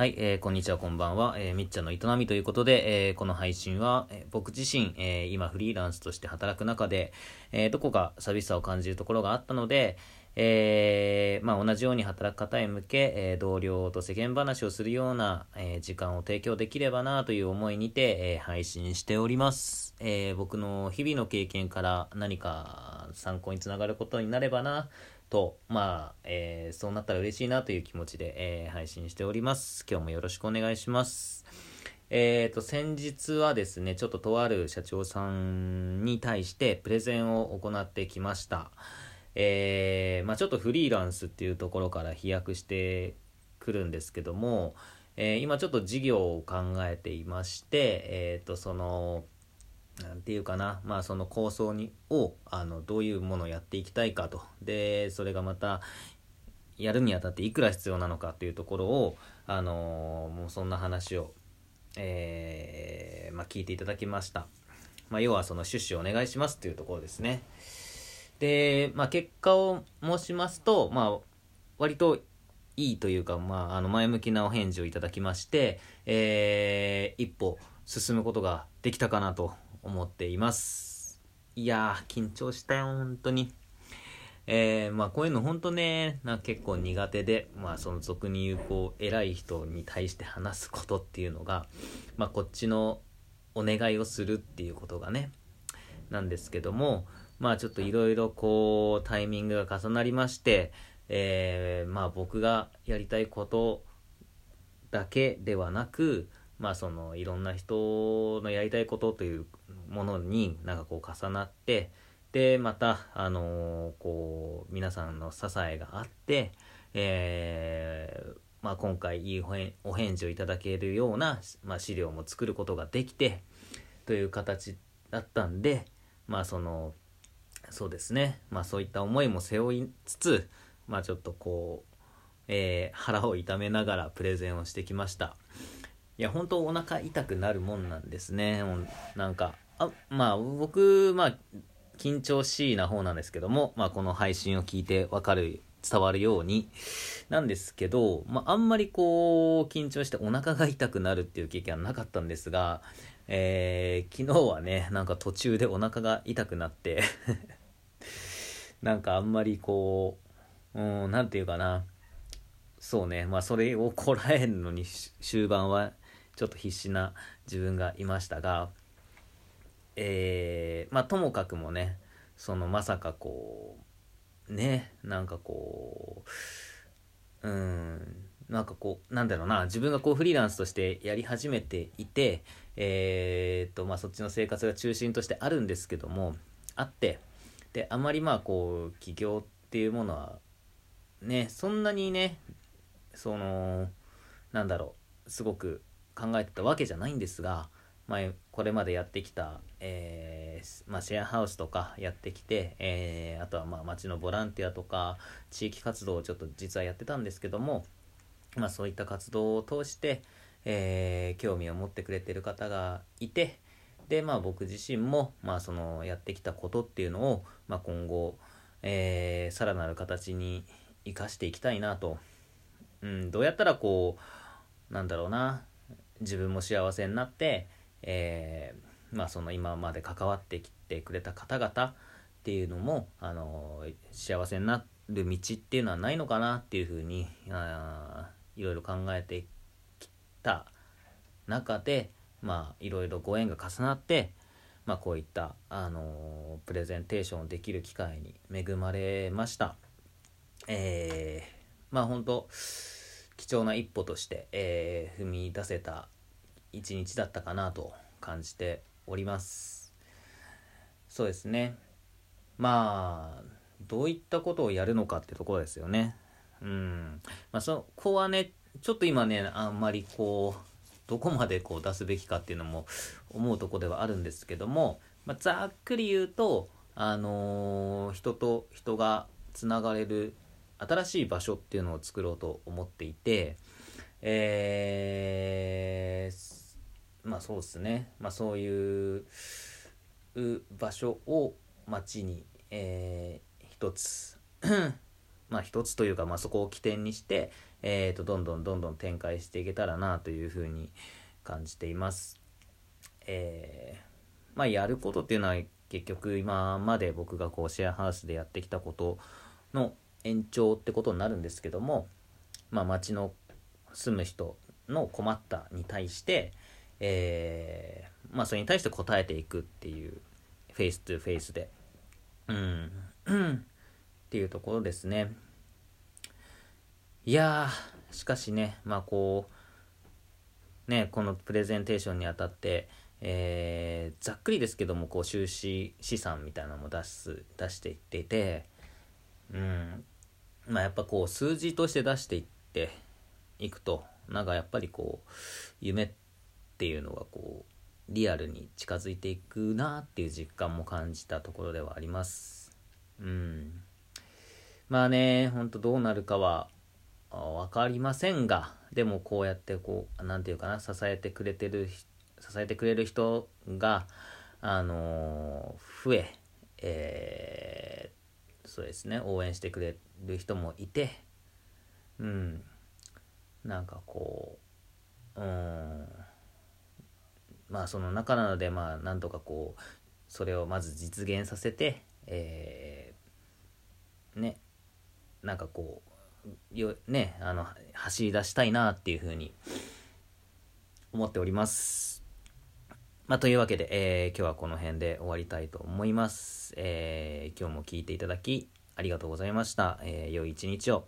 はい、えーこんにちは、こんばんは。えーみっちゃんの営みということで、えーこの配信は、えー僕自身、えー今フリーランスとして働く中で、えーどこか寂しさを感じるところがあったので、えーまあ、同じように働く方へ向け、えー同僚と世間話をするような、えー時間を提供できればなという思いにて、えー配信しております。えー僕の日々の経験から何か参考につながることになればなと、まあ、えーそうなったら嬉しいなという気持ちで、えー配信しております。今日もよろしくお願いします。えーと、先日はですね、ちょっととある社長さんに対してプレゼンを行ってきました。えーまあちょっとフリーランスっていうところから飛躍してくるんですけども、えー今ちょっと事業を考えていまして、えーと、その、なんていうかな、まあその構想にをあのどういうものをやっていきたいかと。でそれがまたやるにあたっていくら必要なのかというところをあのもうそんな話を、えーまあ、聞いていただきました、まあ、要はその趣旨をお願いしますというところですね。で、まあ、結果を申しますと、まあ、割といいというか、まあ、あの前向きなお返事をいただきまして、えー一歩進むことができたかなと思っています。いやー緊張したよ本当に。えーまあこういうの本当ねな結構苦手でまあその俗に言うこう偉い人に対して話すことっていうのがまあこっちのお願いをするっていうことがねなんですけどもまあちょっといろいろこうタイミングが重なりましてえーまあ僕がやりたいことだけではなくまあそのいろんな人のやりたいことというものになんかこう重なってでまたあのーこう皆さんの支えがあってえーまあ今回いいお返事をいただけるような、まあ、資料も作ることができてという形だったんでまあそのそうですね。まあそういった思いも背負いつつまあちょっとこう、えー腹を痛めながらプレゼンをしてきました。いや本当お腹痛くなるもんなんですね。なんかあまあ僕まあ緊張しいな方なんですけども、まあ、この配信を聞いてわかる伝わるようになんですけど、まあ、あんまりこう緊張してお腹が痛くなるっていう経験はなかったんですが、えー昨日はねなんか途中でお腹が痛くなって なんかあんまりこううんなんていうかな。そうね。まあそれをこらえるのに終盤はちょっと必死な自分がいましたがえーまあともかくもねそのまさかこうねなんかこううんなんかこうなんだろうな自分がこうフリーランスとしてやり始めていてえーっとまあそっちの生活が中心としてあるんですけどもあってであまりまあこう起業っていうものはねそんなにねそのなんだろうすごく考えてたわけじゃないんですが前これまでやってきた、えーまあ、シェアハウスとかやってきて、えーあとはまあ町のボランティアとか地域活動をちょっと実はやってたんですけども、まあ、そういった活動を通して、えー興味を持ってくれてる方がいてで、まあ、僕自身も、まあ、そのやってきたことっていうのを、まあ、今後、えーさらなる形に生かしていきたいなと、うん、どうやったらこうなんだろうな自分も幸せになって、えーまあその今まで関わってきてくれた方々っていうのも、あの幸せになる道っていうのはないのかなっていうふうにあーいろいろ考えてきた中でまあいろいろご縁が重なって、まあ、こういった、あのプレゼンテーションできる機会に恵まれました。えーまあ本当貴重な一歩として、えー踏み出せた一日だったかなと感じております。そうですね。まあどういったことをやるのかってところですよね。うん。まあそこはねちょっと今ねあんまりこうどこまでこう出すべきかっていうのも思うとこではあるんですけども、まあ、ざっくり言うとあのー人と人がつながれる新しい場所っていうのを作ろうと思っていてえーまあそうですね。まあそういう場所を町に、えー一つまあ一つというか、まあ、そこを起点にして、えー、とどんどんどんどん展開していけたらなというふうに感じています。えー、まあやることっていうのは結局今まで僕がこうシェアハウスでやってきたことの延長ってことになるんですけども、まあ、町の住む人の困ったに対して、えー、まあそれに対して答えていくっていうフェイス2フェイスでうんっていうところですね。いやしかしねまあこうねこのプレゼンテーションにあたってえー、ざっくりですけどもこう収支資産みたいなのも出す出していっていてうんまあやっぱこう数字として出していっていくとなんかやっぱりこう夢っていうのがこうリアルに近づいていくなっていう実感も感じたところではあります。うん。まあねほんとどうなるかは分かりませんがでもこうやってこう何て言うかな支えてくれてる支えてくれる人があの増ええー、そうですね応援してくれる人もいてうんなんかこううんまあその中なのでまあなんとかこうそれをまず実現させてえー、ねなんかこうよねあの走り出したいなっていうふうに思っております。まあ、というわけで、えー、今日はこの辺で終わりたいと思います。えー、今日も聞いていただきありがとうございました。えー、良い一日を。